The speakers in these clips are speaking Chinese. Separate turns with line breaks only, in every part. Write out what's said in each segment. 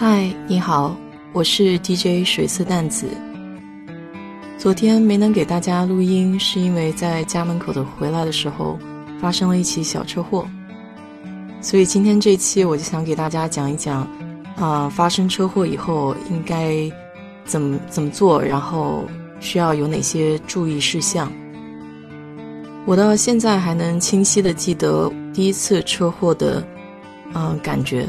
嗨，你好，我是 DJ 水色淡子。昨天没能给大家录音，是因为在家门口的回来的时候发生了一起小车祸，所以今天这期我就想给大家讲一讲，啊，发生车祸以后应该怎么怎么做，然后需要有哪些注意事项。我到现在还能清晰的记得第一次车祸的，嗯，感觉。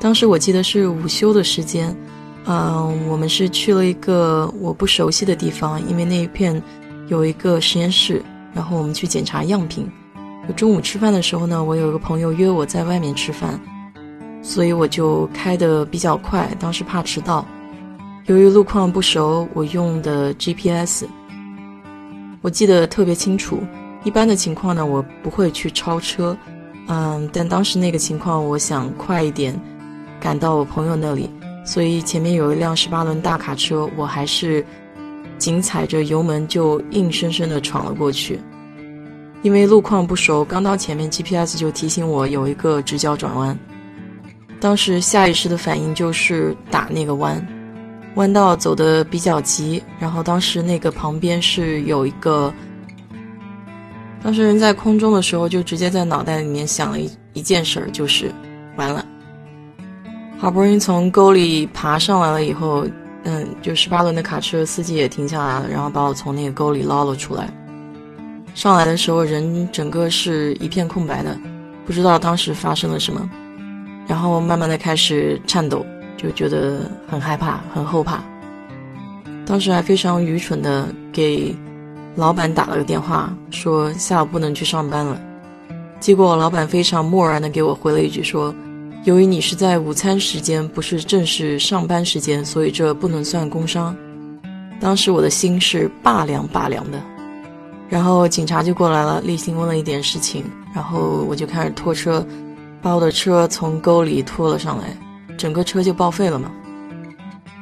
当时我记得是午休的时间，嗯，我们是去了一个我不熟悉的地方，因为那一片有一个实验室，然后我们去检查样品。中午吃饭的时候呢，我有一个朋友约我在外面吃饭，所以我就开的比较快，当时怕迟到。由于路况不熟，我用的 GPS，我记得特别清楚。一般的情况呢，我不会去超车，嗯，但当时那个情况，我想快一点。赶到我朋友那里，所以前面有一辆十八轮大卡车，我还是紧踩着油门就硬生生的闯了过去。因为路况不熟，刚到前面 GPS 就提醒我有一个直角转弯。当时下意识的反应就是打那个弯，弯道走的比较急，然后当时那个旁边是有一个，当时人在空中的时候就直接在脑袋里面想了一一件事儿，就是完了。好不容易从沟里爬上来了以后，嗯，就十八轮的卡车司机也停下来了，然后把我从那个沟里捞了出来。上来的时候，人整个是一片空白的，不知道当时发生了什么，然后慢慢的开始颤抖，就觉得很害怕，很后怕。当时还非常愚蠢的给老板打了个电话，说下午不能去上班了。结果老板非常漠然的给我回了一句说。由于你是在午餐时间，不是正式上班时间，所以这不能算工伤。当时我的心是拔凉拔凉的，然后警察就过来了，例行问了一点事情，然后我就开始拖车，把我的车从沟里拖了上来，整个车就报废了嘛。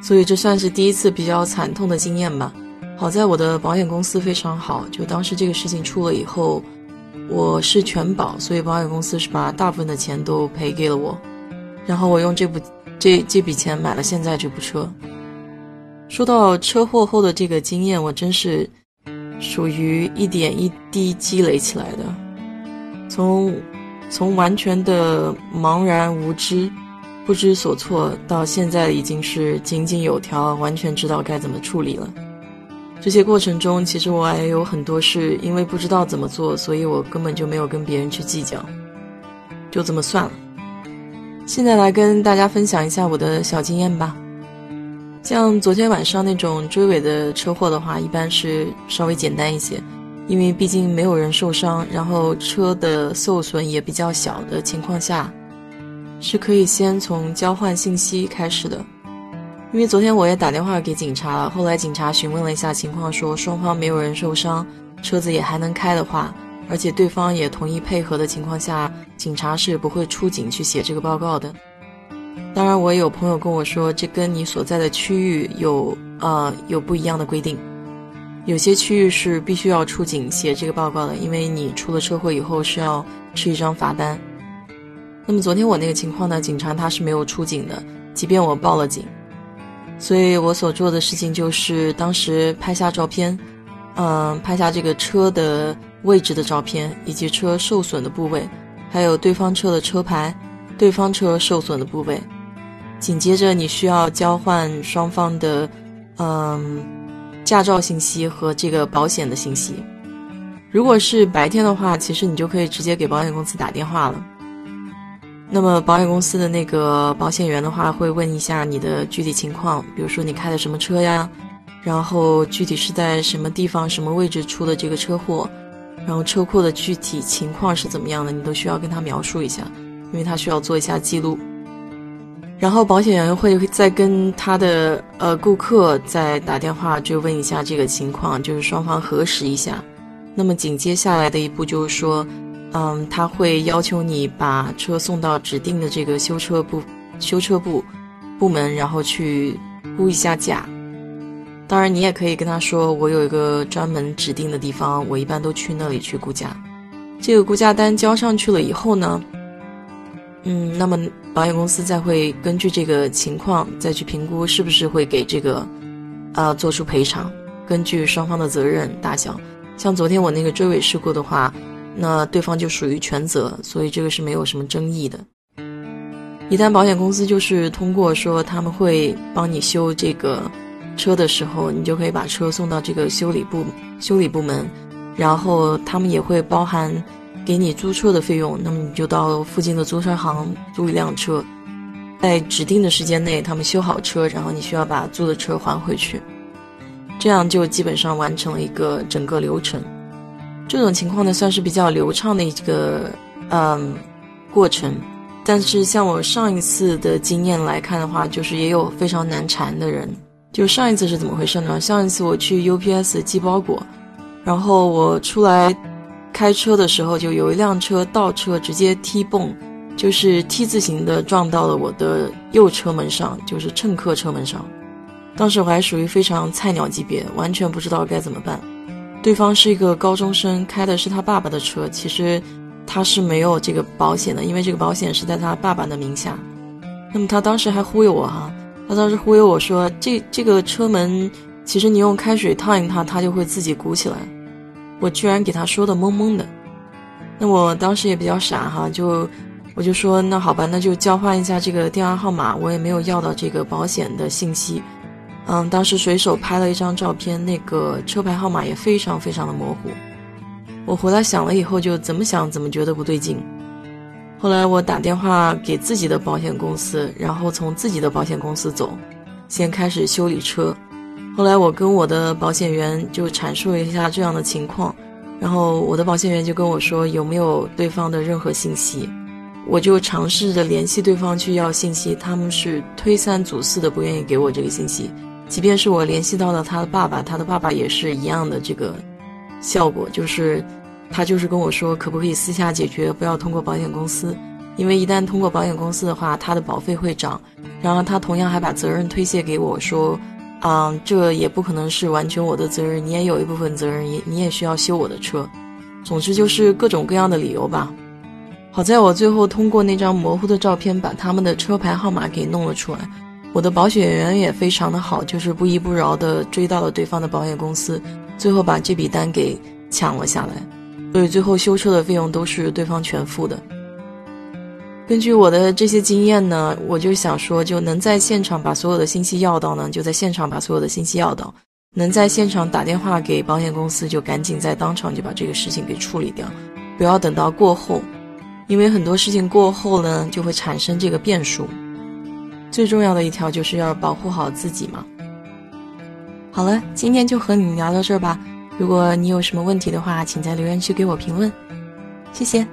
所以这算是第一次比较惨痛的经验吧。好在我的保险公司非常好，就当时这个事情出了以后。我是全保，所以保险公司是把大部分的钱都赔给了我，然后我用这部这这笔钱买了现在这部车。说到车祸后的这个经验，我真是属于一点一滴积累起来的，从从完全的茫然无知、不知所措，到现在已经是井井有条，完全知道该怎么处理了。这些过程中，其实我还有很多事因为不知道怎么做，所以我根本就没有跟别人去计较，就这么算了。现在来跟大家分享一下我的小经验吧。像昨天晚上那种追尾的车祸的话，一般是稍微简单一些，因为毕竟没有人受伤，然后车的受损也比较小的情况下，是可以先从交换信息开始的。因为昨天我也打电话给警察了，后来警察询问了一下情况，说双方没有人受伤，车子也还能开的话，而且对方也同意配合的情况下，警察是不会出警去写这个报告的。当然，我有朋友跟我说，这跟你所在的区域有呃有不一样的规定，有些区域是必须要出警写这个报告的，因为你出了车祸以后是要吃一张罚单。那么昨天我那个情况呢，警察他是没有出警的，即便我报了警。所以我所做的事情就是当时拍下照片，嗯，拍下这个车的位置的照片，以及车受损的部位，还有对方车的车牌，对方车受损的部位。紧接着你需要交换双方的，嗯，驾照信息和这个保险的信息。如果是白天的话，其实你就可以直接给保险公司打电话了。那么保险公司的那个保险员的话，会问一下你的具体情况，比如说你开的什么车呀，然后具体是在什么地方、什么位置出的这个车祸，然后车祸的具体情况是怎么样的，你都需要跟他描述一下，因为他需要做一下记录。然后保险员会再跟他的呃顾客再打电话，就问一下这个情况，就是双方核实一下。那么紧接下来的一步就是说。嗯，他会要求你把车送到指定的这个修车部、修车部部门，然后去估一下价。当然，你也可以跟他说，我有一个专门指定的地方，我一般都去那里去估价。这个估价单交上去了以后呢，嗯，那么保险公司再会根据这个情况再去评估是不是会给这个，呃，做出赔偿。根据双方的责任大小，像昨天我那个追尾事故的话，那对方就属于全责，所以这个是没有什么争议的。一旦保险公司就是通过说他们会帮你修这个车的时候，你就可以把车送到这个修理部修理部门，然后他们也会包含给你租车的费用，那么你就到附近的租车行租一辆车，在指定的时间内他们修好车，然后你需要把租的车还回去，这样就基本上完成了一个整个流程。这种情况呢，算是比较流畅的一个嗯过程。但是像我上一次的经验来看的话，就是也有非常难缠的人。就上一次是怎么回事呢？上一次我去 UPS 寄包裹，然后我出来开车的时候，就有一辆车倒车直接踢蹦，就是 T 字形的撞到了我的右车门上，就是乘客车门上。当时我还属于非常菜鸟级别，完全不知道该怎么办。对方是一个高中生，开的是他爸爸的车，其实。他是没有这个保险的，因为这个保险是在他爸爸的名下。那么他当时还忽悠我哈，他当时忽悠我说，这这个车门其实你用开水烫一烫，它就会自己鼓起来。我居然给他说的懵懵的。那我当时也比较傻哈，就我就说那好吧，那就交换一下这个电话号码。我也没有要到这个保险的信息。嗯，当时随手拍了一张照片，那个车牌号码也非常非常的模糊。我回来想了以后，就怎么想怎么觉得不对劲。后来我打电话给自己的保险公司，然后从自己的保险公司走，先开始修理车。后来我跟我的保险员就阐述了一下这样的情况，然后我的保险员就跟我说有没有对方的任何信息。我就尝试着联系对方去要信息，他们是推三阻四的不愿意给我这个信息。即便是我联系到了他的爸爸，他的爸爸也是一样的这个效果，就是。他就是跟我说，可不可以私下解决，不要通过保险公司，因为一旦通过保险公司的话，他的保费会涨。然后他同样还把责任推卸给我，说，嗯，这也不可能是完全我的责任，你也有一部分责任，也你也需要修我的车。总之就是各种各样的理由吧。好在我最后通过那张模糊的照片，把他们的车牌号码给弄了出来。我的保险员也非常的好，就是不依不饶的追到了对方的保险公司，最后把这笔单给抢了下来。所以最后修车的费用都是对方全付的。根据我的这些经验呢，我就想说，就能在现场把所有的信息要到呢，就在现场把所有的信息要到；能在现场打电话给保险公司，就赶紧在当场就把这个事情给处理掉，不要等到过后，因为很多事情过后呢，就会产生这个变数。最重要的一条就是要保护好自己嘛。好了，今天就和你聊到这儿吧。如果你有什么问题的话，请在留言区给我评论，谢谢。